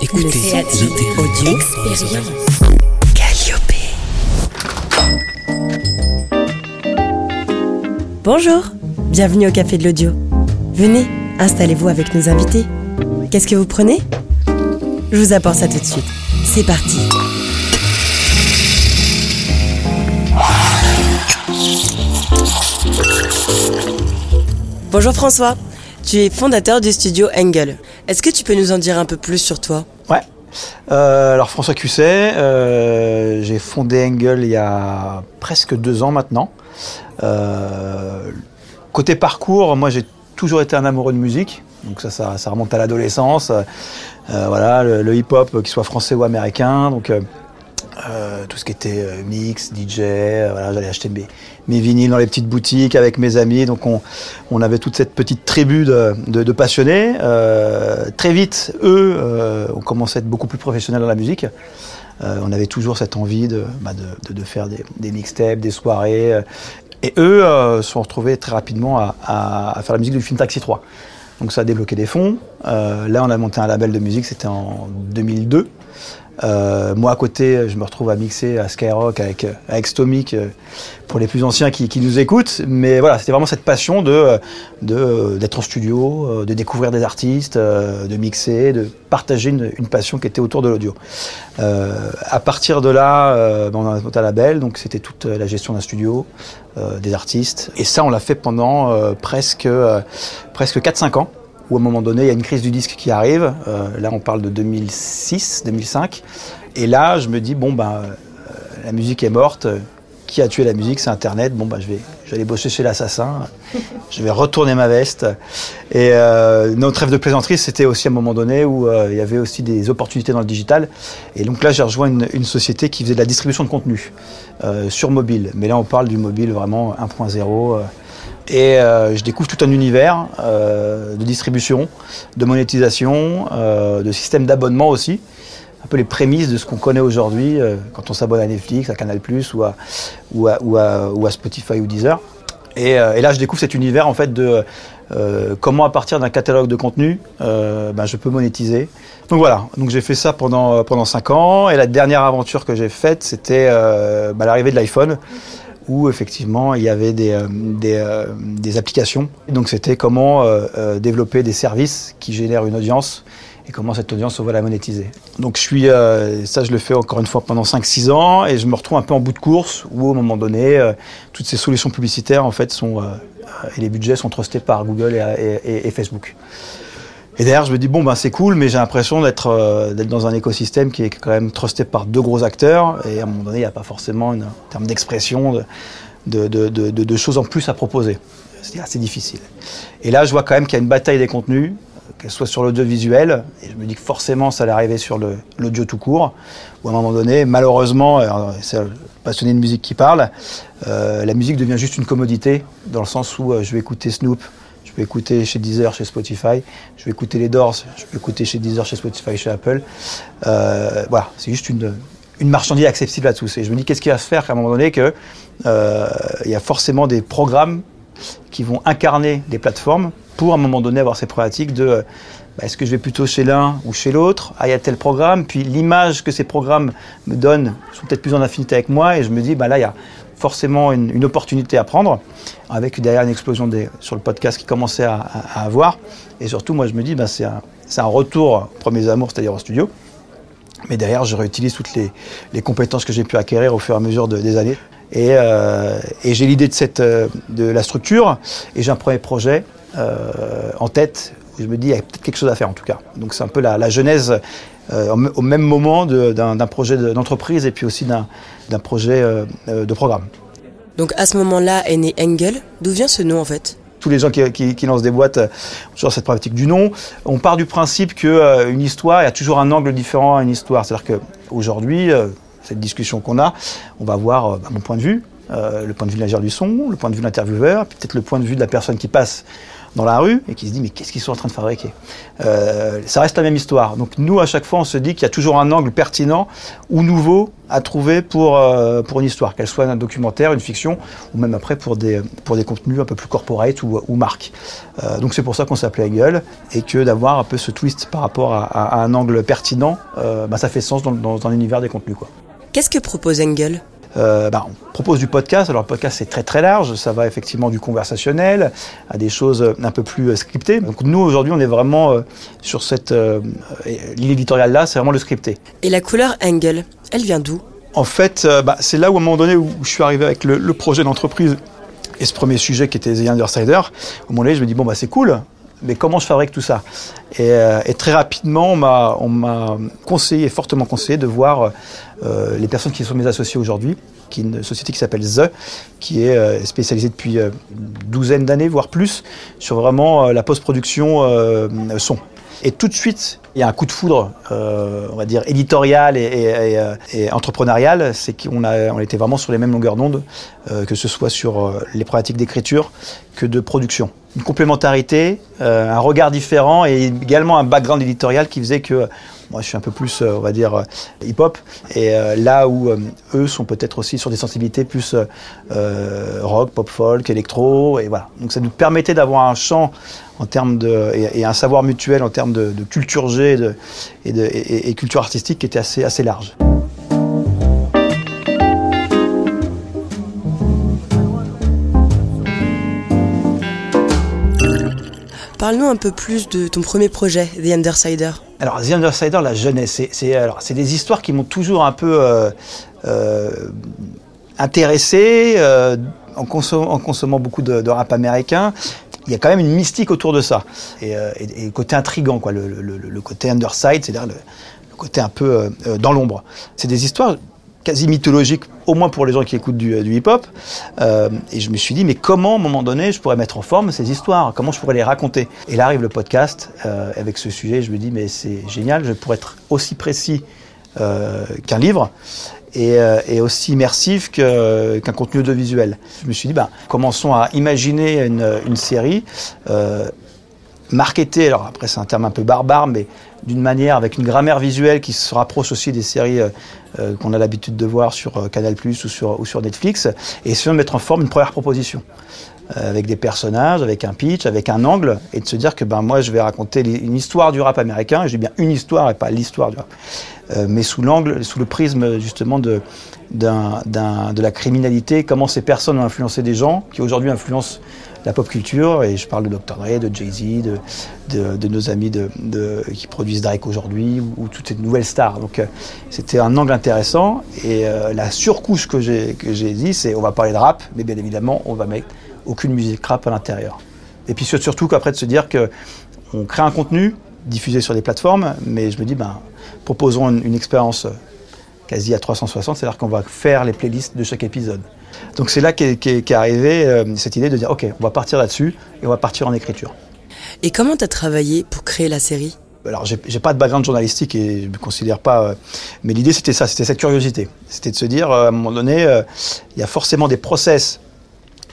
Écoutez, audio expérience. Bonjour, bienvenue au Café de l'Audio. Venez, installez-vous avec nos invités. Qu'est-ce que vous prenez? Je vous apporte ça tout de suite. C'est parti. Bonjour François, tu es fondateur du studio Engel. Est-ce que tu peux nous en dire un peu plus sur toi? Ouais. Euh, alors François Cusset, euh, j'ai fondé Engel il y a presque deux ans maintenant. Euh, côté parcours, moi j'ai toujours été un amoureux de musique, donc ça, ça, remonte à l'adolescence. voilà, le, le hip-hop, qu'il soit français ou américain, donc euh, tout ce qui était euh, mix, DJ, euh, j'allais acheter mes, mes, vinyles dans les petites boutiques avec mes amis. Donc on, avait toute cette petite tribu de, passionnés. très vite, eux ont commencé à être beaucoup plus professionnels dans la musique. on avait toujours cette envie de, bah faire des, mixtapes, des soirées. et eux se sont retrouvés très rapidement à, à, à, faire la musique du film Taxi 3. Donc ça a débloqué des fonds. là, on a monté un label de musique, c'était en 2002. Euh, moi à côté, je me retrouve à mixer à Skyrock avec, avec Stomic euh, pour les plus anciens qui, nous écoutent. Mais voilà, c'était vraiment cette passion de d'être en studio, euh, de découvrir des artistes, de mixer, de partager une, passion qui était autour de l'audio. à partir de là, ben, on a un label, donc c'était toute la gestion d'un studio, des artistes. Et ça, on l'a fait pendant presque, presque 4-5 ans où à un moment donné, il y a une crise du disque qui arrive. Euh, là, on parle de 2006, 2005. Et là, je me dis, bon, ben, euh, la musique est morte. Qui a tué la musique? C'est Internet. Bon, ben, je vais, aller bosser chez l'assassin. Je vais retourner ma veste. Et euh, notre rêve de plaisanterie, c'était aussi à un moment donné où il y avait aussi des opportunités dans le digital. Et donc là, j'ai rejoint une, société qui faisait de la distribution de contenu sur mobile. Mais là, on parle du mobile vraiment 1.0. Et euh, je découvre tout un univers euh, de distribution, de monétisation, euh, de système d'abonnement aussi. Un peu les prémices de ce qu'on connaît aujourd'hui quand on s'abonne à Netflix, à Canal ou à, ou, à, Spotify ou Deezer. Et, et, là, je découvre cet univers en fait de comment à partir d'un catalogue de contenu, ben, je peux monétiser. Donc voilà, donc j'ai fait ça pendant pendant cinq ans. Et la dernière aventure que j'ai faite, c'était ben, l'arrivée de l'iPhone où effectivement il y avait des, euh, euh, des applications. Donc c'était comment euh, développer des services qui génèrent une audience et comment cette audience on va la monétiser. Donc je suis, ça je le fais encore une fois pendant 5-6 ans et je me retrouve un peu en bout de course où au moment donné toutes ces solutions publicitaires en fait sont et les budgets sont trustés par Google et Facebook. Et derrière, je me dis, bon, ben, c'est cool, mais j'ai l'impression d'être euh, d'être dans un écosystème qui est quand même trusté par deux gros acteurs. Et à un moment donné, il n'y a pas forcément, en termes d'expression, de, choses en plus à proposer. C'est assez difficile. Et là, je vois quand même qu'il y a une bataille des contenus, qu'elle soit sur l'audiovisuel, et je me dis que forcément, ça allait arriver sur l'audio tout court, où à un moment donné, malheureusement, c'est le passionné de musique qui parle, euh, la musique devient juste une commodité, dans le sens où euh, je vais écouter Snoop, je peux écouter chez Deezer, chez Spotify. Je vais écouter les Doors. Je peux écouter chez Deezer, chez Spotify, chez Apple. Euh, voilà, c'est juste une, une marchandise accessible à tous. Et je me dis, qu'est-ce qui va se faire qu'à un moment donné, qu'il euh, y a forcément des programmes qui vont incarner des plateformes pour à un moment donné avoir ces problématiques de bah, est-ce que je vais plutôt chez l'un ou chez l'autre Ah, il y a tel programme. Puis l'image que ces programmes me donnent sont peut-être plus en affinité avec moi. Et je me dis, bah, là, il y a forcément une, opportunité à prendre, avec derrière une explosion sur le podcast qui commençait à, avoir. Et surtout, moi, je me dis, ben, c'est un, retour premiers amours, c'est-à-dire au studio. Mais derrière, je réutilise toutes les, compétences que j'ai pu acquérir au fur et à mesure de, des années. Et, euh, et j'ai l'idée de, cette, euh, de la structure, et j'ai un premier projet euh, en tête. Je me dis, il y a peut-être quelque chose à faire en tout cas. Donc c'est un peu la, la genèse euh, au même moment d'un projet d'entreprise et puis aussi d'un projet euh, de programme. Donc à ce moment-là est né Engel. D'où vient ce nom en fait? Tous les gens qui, qui, qui, lancent des boîtes ont toujours cette pratique du nom. On part du principe qu'une euh, une histoire, il y a toujours un angle différent à une histoire. C'est-à-dire qu'aujourd'hui, euh, cette discussion qu'on a, on va voir euh, mon point de vue, euh, le point de vue de l'ingénieur du son, le point de vue de l'intervieweur, peut-être le point de vue de la personne qui passe dans la rue et qui se dit mais qu'est-ce qu'ils sont en train de fabriquer euh, Ça reste la même histoire. Donc nous, à chaque fois, on se dit qu'il y a toujours un angle pertinent ou nouveau à trouver pour, euh, pour une histoire, qu'elle soit un documentaire, une fiction, ou même après pour des, pour des contenus un peu plus corporate ou, ou marque. Euh, donc c'est pour ça qu'on s'appelait Gueule et que d'avoir un peu ce twist par rapport à, un angle pertinent, bah, ça fait sens dans, dans, dans l'univers des contenus. Qu'est-ce que propose Engel? Euh, bah, on propose du podcast. Alors le podcast c'est très très large, ça va effectivement du conversationnel à des choses un peu plus euh, scriptées. Donc nous aujourd'hui on est vraiment euh, sur cette euh, ligne éditoriale là, c'est vraiment le scripté. Et la couleur Engel, elle vient d'où? En fait, bah, c'est là où à un moment donné où je suis arrivé avec le, le projet d'entreprise et ce premier sujet qui était The Undersider. Au moment donné, je me dis bon bah c'est cool, mais comment je fabrique tout ça et, euh, très rapidement, on m'a conseillé, fortement conseillé, de voir euh, les personnes qui sont mes associés aujourd'hui, qui est une société qui s'appelle The, qui est euh, spécialisée depuis une douzaine d'années, voire plus, sur vraiment la post-production son. Et tout de suite, il y a un coup de foudre, on va dire, éditorial et, entrepreneurial. C'est qu'on a, on était vraiment sur les mêmes longueurs d'onde, que ce soit sur les problématiques d'écriture que de production. Une complémentarité, un regard différent et également un background éditorial qui faisait que moi, je suis un peu plus, on va dire, hip-hop. Et là où eux sont peut-être aussi sur des sensibilités plus rock, pop folk, électro. Et voilà. Donc ça nous permettait d'avoir un champ en termes de, et, un savoir mutuel en termes de, culture G et, et, de, et, culture artistique qui était assez, assez large. Parle-nous un peu plus de ton premier projet, The Undersider. Alors, The Undersider, la jeunesse, c'est des histoires qui m'ont toujours un peu euh, euh, intéressé, euh, en, consomm en, consommant beaucoup de, rap américain il y a quand même une mystique autour de ça. Et, côté intrigant, quoi, le, le, le côté underside, c'est-à-dire le, côté un peu dans l'ombre. C'est des histoires quasi mythologiques, au moins pour les gens qui écoutent du, du hip-hop. Euh, et je me suis dit, mais comment, à un moment donné, je pourrais mettre en forme ces histoires? Comment je pourrais les raconter? Et là arrive le podcast euh, avec ce sujet. Je me dis, mais c'est génial, je pourrais être aussi précis euh, qu'un livre et, euh, aussi immersif qu'un qu contenu audiovisuel. Je me suis dit, ben, commençons à imaginer une, série euh, marketée, alors après c'est un terme un peu barbare, mais d'une manière avec une grammaire visuelle qui se rapproche aussi des séries euh, euh qu'on a l'habitude de voir sur euh, Canal Plus ou sur, ou sur Netflix, et essayons de mettre en forme une première proposition. Avec des personnages, avec un pitch, avec un angle, et de se dire que ben moi je vais raconter une histoire du rap américain, et je dis bien une histoire et pas l'histoire du rap, mais sous l'angle, sous le prisme justement de, de la criminalité, comment ces personnes ont influencé des gens qui aujourd'hui influencent la pop culture, et je parle de Dr. Dre, de Jay-Z, de, nos amis qui produisent Drake aujourd'hui, ou, ou, toutes ces nouvelles stars. Donc euh, c'était un angle intéressant, et euh, la surcouche que j'ai dit, c'est on va parler de rap, mais bien évidemment, on va mettre aucune musique rap à l'intérieur. Et puis surtout qu'après de se dire que on crée un contenu diffusé sur des plateformes, mais je me dis, ben, proposons une, une expérience quasi à 360, c'est-à-dire qu'on va faire les playlists de chaque épisode. Donc c'est là qu'est qu qu arrivée euh, cette idée de dire, ok, on va partir là-dessus et on va partir en écriture. Et comment tu as travaillé pour créer la série? Alors j'ai pas de background journalistique et je me considère pas, euh, mais l'idée c'était ça, c'était cette curiosité, c'était de se dire euh, à un moment donné, il y a forcément des process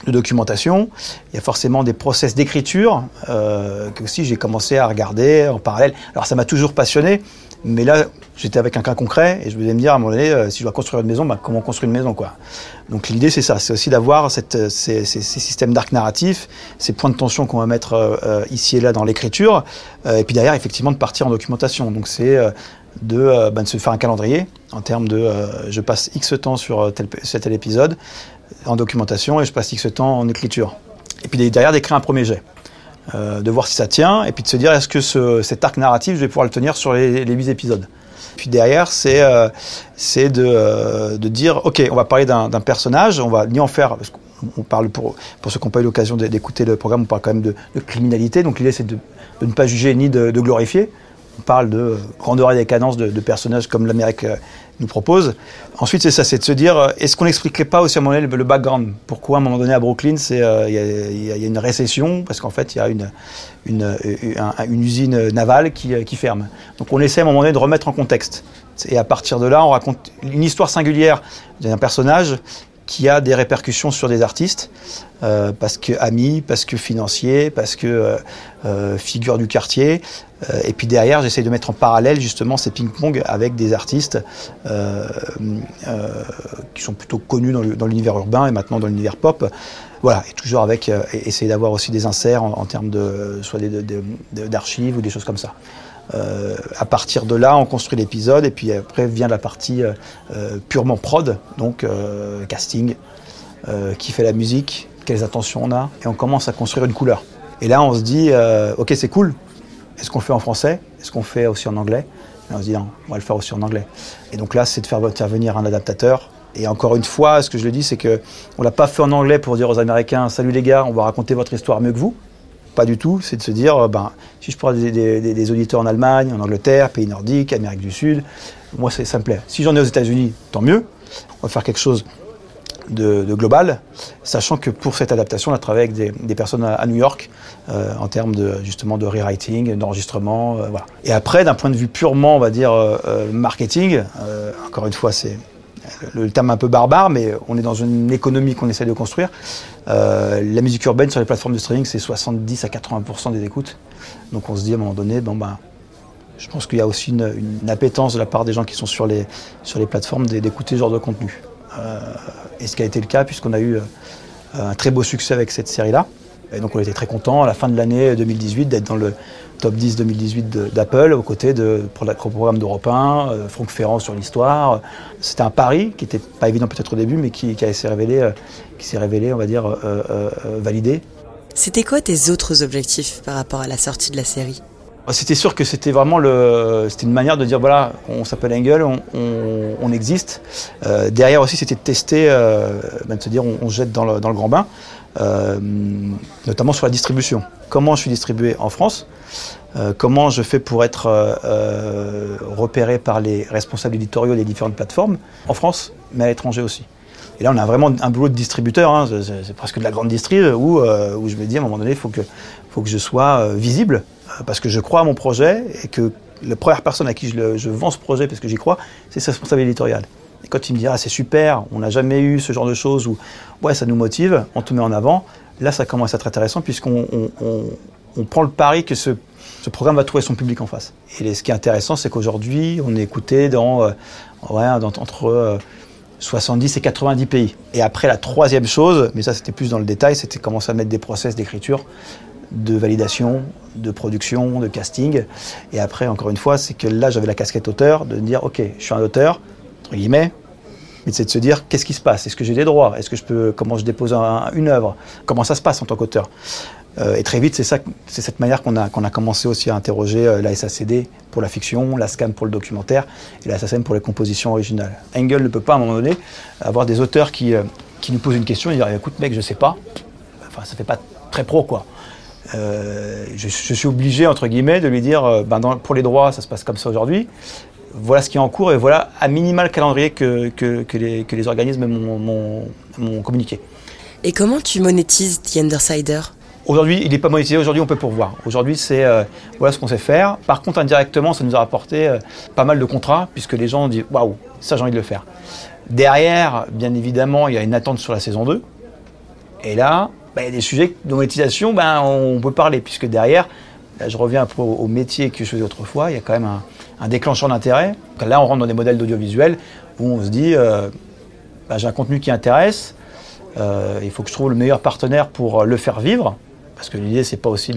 de documentation, il y a forcément des process d'écriture euh, que aussi j'ai commencé à regarder en parallèle. Alors ça m'a toujours passionné, mais là j'étais avec un cas concret et je voulais me dire à un moment donné, euh, si je dois construire une maison, bah, comment construire une maison quoi. Donc l'idée c'est ça, c'est aussi d'avoir ces, ces, systèmes d'arc narratif, ces points de tension qu'on va mettre euh, ici et là dans l'écriture, euh, et puis derrière effectivement de partir en documentation. Donc c'est euh, de, bah, de, se faire un calendrier en termes de je passe X temps sur tel, tel épisode, en documentation et je passe X temps en écriture. Et puis derrière d'écrire un premier jet. Euh, de voir si ça tient, et puis de se dire est-ce que ce, cet arc narratif, je vais pouvoir le tenir sur les, les 8 épisodes. Puis derrière, c'est euh, de, euh, de dire ok, on va parler d'un personnage, on va ni en faire, parce qu'on parle pour, pour ceux qui n'ont pas eu l'occasion d'écouter le programme, on parle quand même de, criminalité, donc l'idée c'est de, ne pas juger ni de glorifier. On parle de grandeur et décadence de, de personnages comme l'Amérique nous propose. Ensuite, c'est ça, c'est de se dire, est-ce qu'on n'expliquerait pas aussi à un moment donné le, background? Pourquoi à un moment donné à Brooklyn, c'est il euh, y, a une récession? Parce qu'en fait il y a une, usine navale qui, ferme. Donc on essaie à un moment donné de remettre en contexte. Et à partir de là, on raconte une histoire singulière d'un personnage qui a des répercussions sur des artistes, euh, parce que amis, parce que financiers, parce que euh, euh, figure du quartier. et puis derrière, j'essaie de mettre en parallèle justement ces ping-pong avec des artistes qui sont plutôt connus dans l'univers urbain et maintenant dans l'univers pop. Voilà, et toujours avec essayer d'avoir aussi des inserts en, termes de soit d'archives ou des choses comme ça. Euh, à partir de là, on construit l'épisode et puis après vient la partie euh, euh, purement prod, donc casting, qui fait la musique, quelles intentions on a, et on commence à construire une couleur. Et là, on se dit, ok, c'est cool. Est-ce qu'on fait en français? Est-ce qu'on fait aussi en anglais? Et on se dit, non, on va le faire aussi en anglais. Et donc là, c'est de faire intervenir un adaptateur. Et encore une fois, ce que je le dis, c'est que on l'a pas fait en anglais pour dire aux Américains, salut les gars, on va raconter votre histoire mieux que vous. Pas du tout, c'est de se dire, euh, ben, si je prends des, auditeurs en Allemagne, en Angleterre, pays nordiques, Amérique du Sud, moi ça, me plaît. Si j'en ai aux États-Unis, tant mieux. On va faire quelque chose de, global, sachant que pour cette adaptation, on a travaillé avec des, personnes à, New York euh, en termes de justement de rewriting, d'enregistrement, euh. Et après, d'un point de vue purement, on va dire marketing, encore une fois, c'est le terme un peu barbare, mais on est dans une économie qu'on essaie de construire. Euh, la musique urbaine sur les plateformes de streaming, c'est 70 à 80% des écoutes. Donc on se dit à un moment donné, bon ben, je pense qu'il y a aussi une, appétence de la part des gens qui sont sur les, sur les plateformes d'écouter ce genre de contenu. Euh, et ce qui a été le cas, puisqu'on a eu euh, un très beau succès avec cette série-là. Et donc on était très content à la fin de l'année 2018 d'être dans le top 10 2018 d'Apple, aux côtés de pour le programme d'Europe 1, euh, Franck Ferrand sur l'histoire. C'était un pari qui n'était pas évident peut-être au début, mais qui, s'est révélé, euh, qui s'est révélé, on va dire, euh, validé. C'était quoi tes autres objectifs par rapport à la sortie de la série? C'était sûr que c'était vraiment le, c'était une manière de dire voilà, on s'appelle Engel, on, existe. derrière aussi, c'était de tester, ben, de se dire on, se jette dans le, dans le grand bain. Euh, notamment sur la distribution. Comment je suis distribué en France euh, comment je fais pour être euh, repéré par les responsables éditoriaux des différentes plateformes en France, mais à l'étranger aussi. Et là, on a vraiment un boulot de distributeur, hein, c'est presque de la grande distri, où, où je me dis à un moment donné, il faut que, faut que je sois visible, parce que je crois à mon projet et que la première personne à qui je, vends ce projet, parce que j'y crois, c'est ce responsable éditorial. Et quand il me dit ah, c'est super, on n'a jamais eu ce genre de choses où ouais ça nous motive, on te met en avant, là ça commence à être intéressant puisqu'on on, prend le pari que ce, ce, programme va trouver son public en face. Et ce qui est intéressant, c'est qu'aujourd'hui on est écouté dans, euh, ouais, entre 70 euh, et 90 pays. Et après la troisième chose, mais ça c'était plus dans le détail, c'était commencer à mettre des process d'écriture de validation, de production, de casting. Et après, encore une fois, c'est que là, j'avais la casquette auteur, de dire, OK, je suis un auteur, guillemets, mais c'est de se dire qu'est-ce qui se passe? Est-ce que j'ai des droits? Est-ce que je peux comment je dépose une œuvre? Comment ça se passe en tant qu'auteur? Euh, Et très vite, c'est ça, c'est cette manière qu'on a qu'on a commencé aussi à interroger euh, la SACD pour la fiction, la SCAM pour le documentaire et la SACM pour les compositions originales. Engel ne peut pas à un moment donné avoir des auteurs qui euh, qui nous posent une question et dire écoute mec, je sais pas. Enfin, ça fait pas très pro quoi. Je, suis obligé, entre guillemets, de lui dire, ben pour les droits, ça se passe comme ça aujourd'hui voilà ce qui est en cours et voilà à minimal le calendrier que, que, les, que les, organismes m'ont communiqué. Et comment tu monétises The Undersider? Aujourd'hui, il n'est pas monétisé, aujourd'hui on peut pourvoir. Aujourd'hui, c'est euh, voilà ce qu'on sait faire. Par contre, indirectement, ça nous a rapporté euh, pas mal de contrats, puisque les gens ont dit waouh, ça j'ai envie de le faire. Derrière, bien évidemment, il y a une attente sur la saison 2. Et là, il y a des sujets de monétisation, ben, on peut parler, puisque derrière, je reviens peu au métier que je faisais autrefois, il y a quand même un, un déclencheur d'intérêt. Là, on rentre dans des modèles d'audiovisuel où on se dit, euh, bah, j'ai un contenu qui intéresse, euh, il faut que je trouve le meilleur partenaire pour le faire vivre, parce que l'idée, c'est pas aussi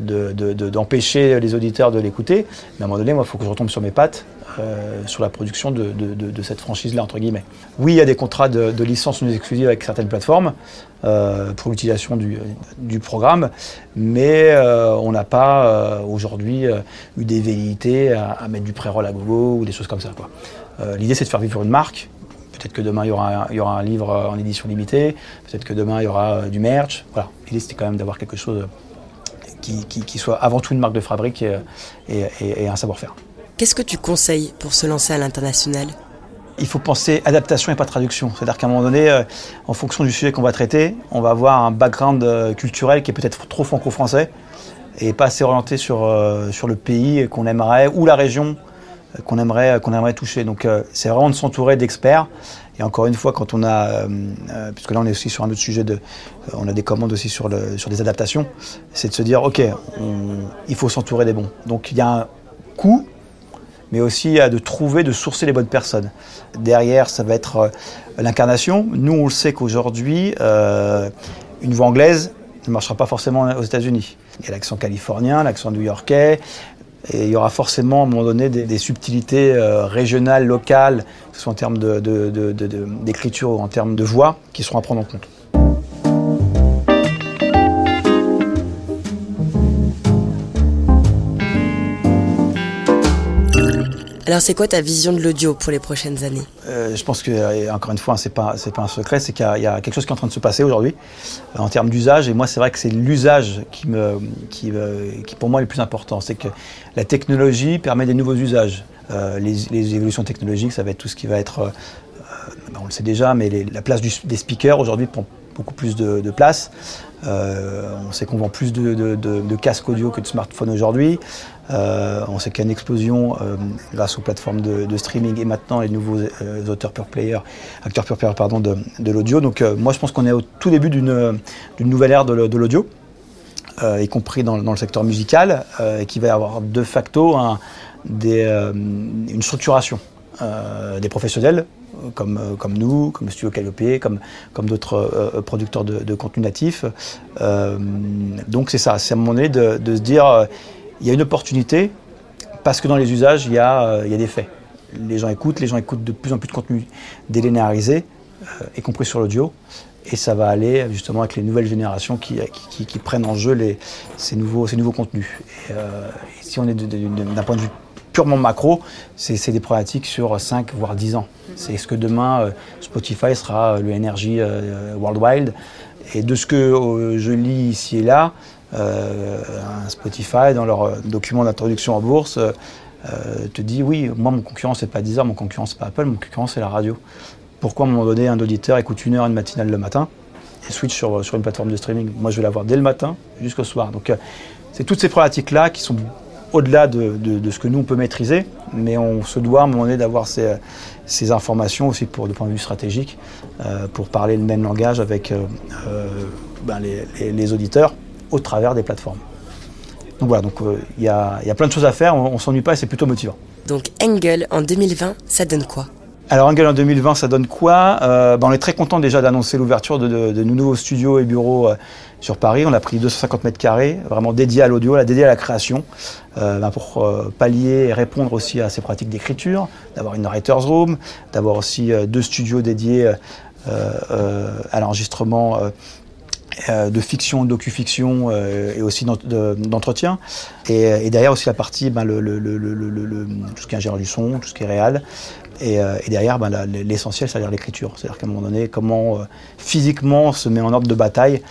d'empêcher de, les auditeurs de l'écouter, mais à un moment donné, moi, il faut que je retombe sur mes pattes euh, sur la production de, cette franchise-là, entre guillemets. Oui, il y a des contrats de, licence non exclusive avec certaines plateformes euh, pour l'utilisation du, programme, mais euh, on n'a pas aujourd'hui eu des velléités à, mettre du pré-roll à gogo ou des choses comme ça. L'idée, c'est de faire vivre une marque. Peut-être que demain, il y, aura, il y aura un livre en édition limitée. Peut-être que demain, il y aura du merch. Voilà. L'idée, c'était quand même d'avoir quelque chose qui, soit avant tout une marque de fabrique et un savoir-faire. Qu'est-ce que tu conseilles pour se lancer à l'international? Il faut penser adaptation et pas traduction. C'est-à-dire qu'à un moment donné, euh, en fonction du sujet qu'on va traiter, on va avoir un background euh, culturel qui est peut-être trop franco-français et pas assez orienté sur, euh, sur le pays qu'on aimerait ou la région qu'on aimerait, qu'on aimerait toucher. Donc c'est vraiment de s'entourer d'experts. Et encore une fois, quand on a, puisque là on est aussi sur un autre sujet, de, on a des commandes aussi sur, sur des adaptations, c'est de se dire, ok, il faut s'entourer des bons. Donc il y a un coût, mais aussi de trouver, de sourcer les bonnes personnes. Derrière, ça va être l'incarnation. Nous, on le sait qu'aujourd'hui, une voix anglaise ne marchera pas forcément aux États-Unis. Il y a l'accent californien, l'accent new-yorkais, et il y aura forcément à un moment donné des, subtilités euh, régionales, locales, que ce soit en termes d'écriture ou en termes de voix, qui seront à prendre en compte. Alors c'est quoi ta vision de l'audio pour les prochaines années? Euh, Je pense que, encore une fois, ce n'est pas, un secret, c'est qu'il y, a quelque chose qui est en train de se passer aujourd'hui euh, en termes d'usage. Et moi, c'est vrai que c'est l'usage qui, pour moi, est le plus important. C'est que la technologie permet des nouveaux usages. Euh, les, évolutions technologiques, ça va être tout ce qui va être, on le sait déjà, mais la place des speakers aujourd'hui beaucoup plus de, place. on sait qu'on vend plus de, casques audio que de smartphones aujourd'hui. Euh, on sait qu'il y a une explosion euh, grâce aux plateformes de, streaming et maintenant les nouveaux euh, auteurs pure player, acteurs pure player pardon, de, l'audio. Donc moi je pense qu'on est au tout début d'une nouvelle ère de, l'audio, y compris dans, le secteur musical, et qui va avoir de facto une structuration des professionnels comme, comme nous, comme Studio Calliope, comme, comme d'autres producteurs de, contenu natif. donc c'est ça, c'est à un moment donné de, de se dire il y a une opportunité parce que dans les usages, il y a, euh, il y a des faits. Les gens écoutent, les gens écoutent de plus en plus de contenu délinéarisé, euh, y compris sur l'audio. Et ça va aller justement avec les nouvelles générations qui, qui, prennent en jeu les, ces, nouveaux, ces nouveaux contenus. Et, euh, si on est d'un point de vue purement macro, c'est des problématiques sur 5 voire 10 ans. C'est ce que demain Spotify sera le Energy Worldwide. Et de ce que je lis ici et là, euh, Spotify, dans leur euh, document d'introduction en bourse, euh, te dit oui, moi mon concurrent c'est pas Deezer, mon concurrent c'est pas Apple, mon concurrent c'est la radio. Pourquoi à un moment donné un auditeur écoute une heure une matinale le matin et switch sur, sur une plateforme de streaming? Moi je vais l'avoir dès le matin jusqu'au soir. Donc c'est toutes ces problématiques-là qui sont au-delà de, ce que nous on peut maîtriser, mais on se doit à un moment donné d'avoir ces, informations aussi pour, de point de vue stratégique, pour parler le même langage avec ben, les, auditeurs au travers des plateformes. Donc voilà, euh, il y, a, plein de choses à faire, on, ne s'ennuie pas et c'est plutôt motivant. Donc Engel en 2020, ça donne quoi? Alors Engel en 2020, ça donne quoi? Euh, ben, On est très content déjà d'annoncer l'ouverture de, nouveaux studios et bureaux euh, sur Paris. On a pris 250 mètres carrés, vraiment dédiés à l'audio, dédiés à la création, ben, pour pallier et répondre aussi à ces pratiques d'écriture, d'avoir une writer's room, d'avoir aussi deux studios dédiés à l'enregistrement euh, de fiction, docu-fiction euh, et aussi d'entretien. Et, derrière aussi la partie, ben, tout ce qui est ingénieur du son, tout ce qui est réel. Et, euh, derrière, ben, l'essentiel, c'est-à-dire l'écriture. C'est-à-dire qu'à un moment donné, comment physiquement on se met en ordre de bataille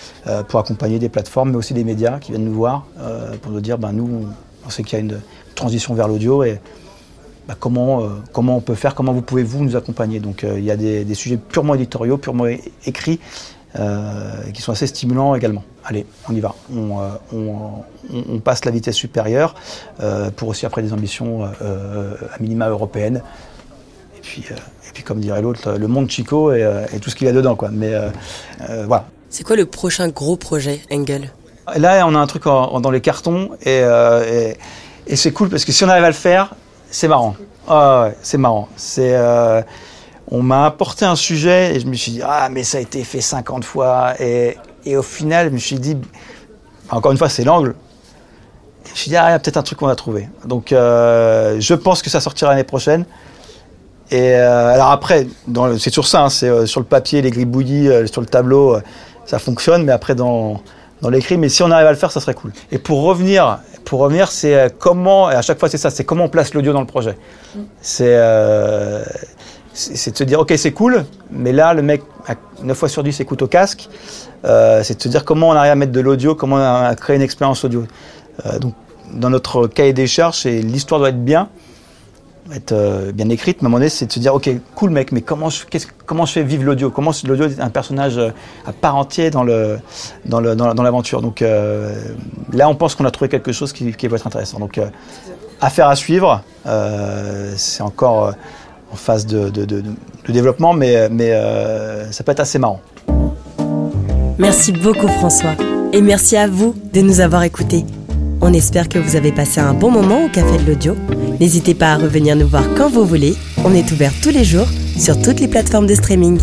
pour accompagner des plateformes, mais aussi des médias qui viennent nous voir pour nous dire, ben, nous, on sait qu'il y a une transition vers l'audio et ben, comment, comment on peut faire, comment vous pouvez vous nous accompagner. Donc il y a des, sujets purement éditoriaux, purement écrits, euh, qui sont assez stimulants également. Allez, on y va. On, euh, passe la vitesse supérieure euh, pour aussi après des ambitions à minima européennes. Et puis, et puis comme dirait l'autre, le monde Chico et, tout ce qu'il y a dedans. Quoi. Mais voilà. C'est quoi le prochain gros projet, Engel? Là, on a un truc dans les cartons et, et, c'est cool parce que si on arrive à le faire, c'est marrant. Ah c'est marrant. C'est on m'a apporté un sujet et je me suis dit, ah, mais ça a été fait 50 fois. Et, au final, je me suis dit, encore une fois, c'est l'angle. Je me suis dit, ah, il y a peut-être un truc qu'on a trouvé. Donc, euh, je pense que ça sortira l'année prochaine. Et euh, alors après, c'est sur ça, hein, c'est euh, sur le papier, les gribouillis, sur le tableau, ça fonctionne, mais après dans, dans l'écrit. Mais si on arrive à le faire, ça serait cool. Et pour revenir, pour revenir, c'est comment, et à chaque fois c'est ça, c'est comment on place l'audio dans le projet. C'est c'est de se dire, ok, c'est cool, mais là, le mec, 9 fois sur 10, écoute au casque. Euh, c'est de se dire comment on arrive à mettre de l'audio, comment on à créer une expérience audio. Euh, donc, dans notre cahier des charges, l'histoire doit être bien, être euh, bien écrite, mais à un moment donné, c'est de se dire, ok, cool mec, mais comment je, comment je fais vivre l'audio? Comment l'audio est un personnage à part entier dans l'aventure le, dans, Donc là, on pense qu'on a trouvé quelque chose qui, va être intéressant. Donc, affaire à suivre. Euh, c'est encore euh, en phase de, développement, mais, euh, ça peut être assez marrant. Merci beaucoup François. Et merci à vous de nous avoir écoutés. On espère que vous avez passé un bon moment au Café de l'Audio. N'hésitez pas à revenir nous voir quand vous voulez. On est ouvert tous les jours sur toutes les plateformes de streaming.